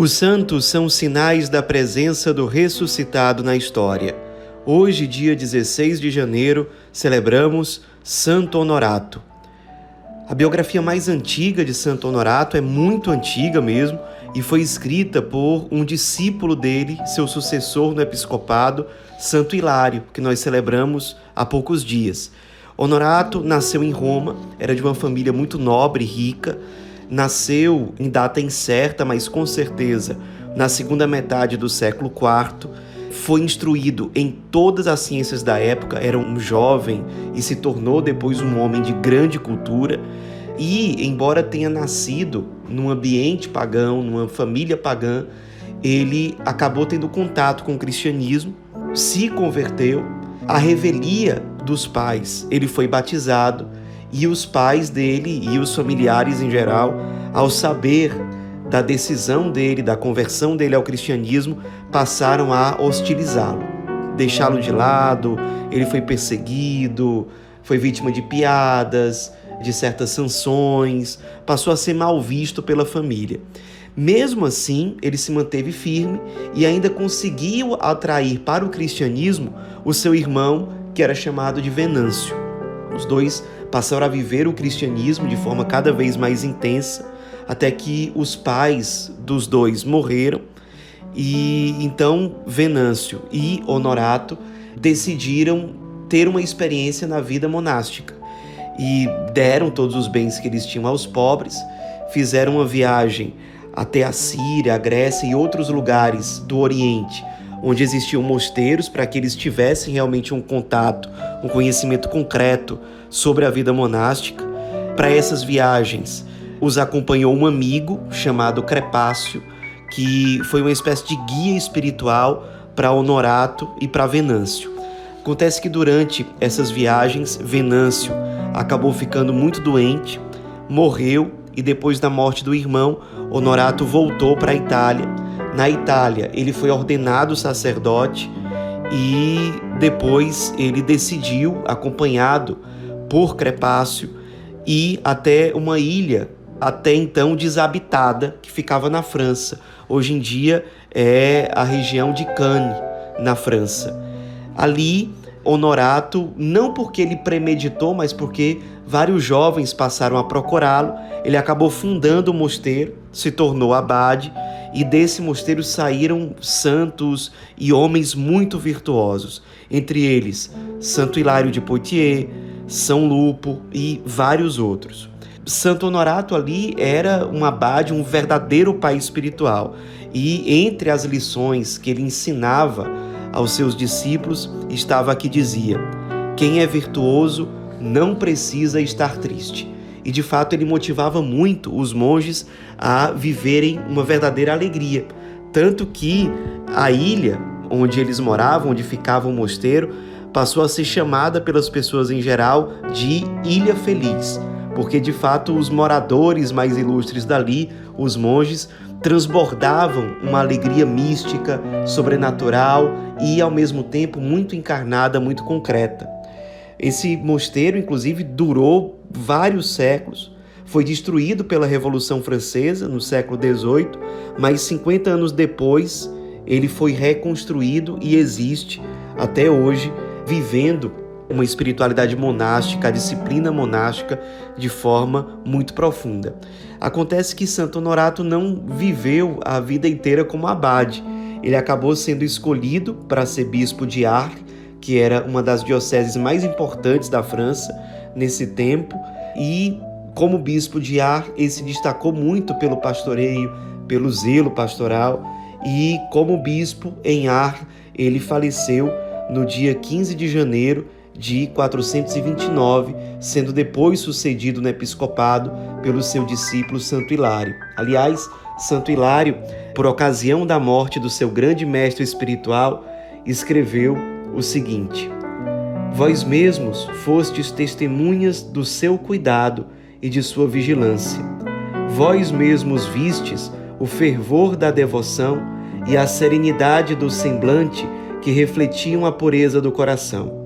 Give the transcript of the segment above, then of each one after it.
Os santos são sinais da presença do ressuscitado na história. Hoje, dia 16 de janeiro, celebramos Santo Honorato. A biografia mais antiga de Santo Honorato é muito antiga mesmo e foi escrita por um discípulo dele, seu sucessor no episcopado, Santo Hilário, que nós celebramos há poucos dias. Honorato nasceu em Roma, era de uma família muito nobre e rica nasceu em data incerta, mas com certeza na segunda metade do século IV. Foi instruído em todas as ciências da época, era um jovem e se tornou depois um homem de grande cultura. E, embora tenha nascido num ambiente pagão, numa família pagã, ele acabou tendo contato com o cristianismo, se converteu. A revelia dos pais, ele foi batizado e os pais dele e os familiares em geral, ao saber da decisão dele, da conversão dele ao cristianismo, passaram a hostilizá-lo, deixá-lo de lado. Ele foi perseguido, foi vítima de piadas, de certas sanções, passou a ser mal visto pela família. Mesmo assim, ele se manteve firme e ainda conseguiu atrair para o cristianismo o seu irmão, que era chamado de Venâncio. Os dois passaram a viver o cristianismo de forma cada vez mais intensa, até que os pais dos dois morreram. E então Venâncio e Honorato decidiram ter uma experiência na vida monástica. E deram todos os bens que eles tinham aos pobres, fizeram uma viagem até a Síria, a Grécia e outros lugares do Oriente, onde existiam mosteiros para que eles tivessem realmente um contato, um conhecimento concreto sobre a vida monástica. Para essas viagens, os acompanhou um amigo chamado Crepácio, que foi uma espécie de guia espiritual para Honorato e para Venâncio. Acontece que durante essas viagens, Venâncio acabou ficando muito doente, morreu e depois da morte do irmão, Honorato voltou para a Itália. Na Itália, ele foi ordenado sacerdote e depois ele decidiu, acompanhado por Crepácio e até uma ilha até então desabitada que ficava na França. Hoje em dia é a região de Cannes, na França. Ali, Honorato, não porque ele premeditou, mas porque vários jovens passaram a procurá-lo, ele acabou fundando o mosteiro, se tornou abade, e desse mosteiro saíram santos e homens muito virtuosos, entre eles Santo Hilário de Poitiers, são Lupo e vários outros. Santo Honorato ali era um abade, um verdadeiro pai espiritual. E entre as lições que ele ensinava aos seus discípulos estava que dizia: Quem é virtuoso não precisa estar triste. E de fato ele motivava muito os monges a viverem uma verdadeira alegria. Tanto que a ilha onde eles moravam, onde ficava o mosteiro, passou a ser chamada pelas pessoas em geral de Ilha Feliz, porque de fato os moradores mais ilustres dali, os monges, transbordavam uma alegria mística, sobrenatural e ao mesmo tempo muito encarnada, muito concreta. Esse mosteiro, inclusive, durou vários séculos. Foi destruído pela Revolução Francesa no século XVIII, mas 50 anos depois ele foi reconstruído e existe até hoje vivendo uma espiritualidade monástica, a disciplina monástica de forma muito profunda. Acontece que Santo Honorato não viveu a vida inteira como abade. Ele acabou sendo escolhido para ser bispo de Arles, que era uma das dioceses mais importantes da França nesse tempo, e como bispo de Arles, ele se destacou muito pelo pastoreio, pelo zelo pastoral, e como bispo em Arles, ele faleceu no dia 15 de janeiro de 429, sendo depois sucedido no episcopado pelo seu discípulo Santo Hilário. Aliás, Santo Hilário, por ocasião da morte do seu grande mestre espiritual, escreveu o seguinte: Vós mesmos fostes testemunhas do seu cuidado e de sua vigilância. Vós mesmos vistes o fervor da devoção e a serenidade do semblante que refletiam a pureza do coração.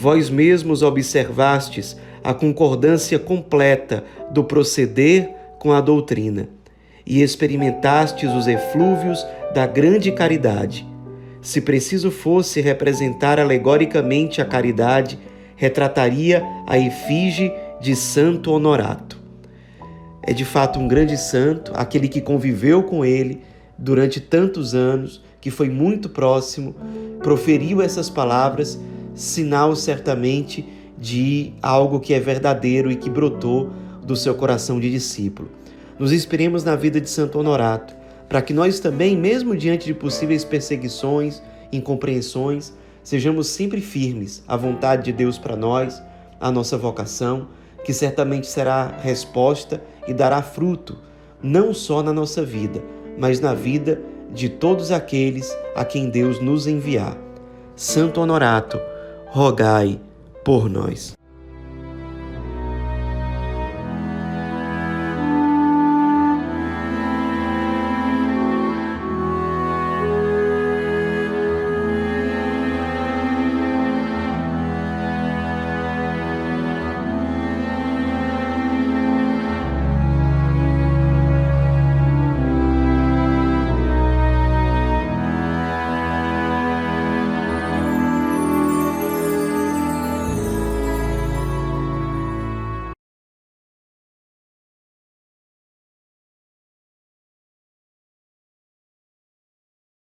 Vós mesmos observastes a concordância completa do proceder com a doutrina. e experimentastes os eflúvios da grande caridade. Se preciso fosse representar alegoricamente a caridade, retrataria a efígie de Santo Honorato. É de fato um grande santo, aquele que conviveu com ele durante tantos anos, que foi muito próximo, proferiu essas palavras, sinal certamente de algo que é verdadeiro e que brotou do seu coração de discípulo. Nos inspiremos na vida de Santo Honorato, para que nós também, mesmo diante de possíveis perseguições, incompreensões, sejamos sempre firmes à vontade de Deus para nós, à nossa vocação, que certamente será resposta e dará fruto, não só na nossa vida, mas na vida de todos aqueles a quem Deus nos enviar. Santo Honorato, rogai por nós.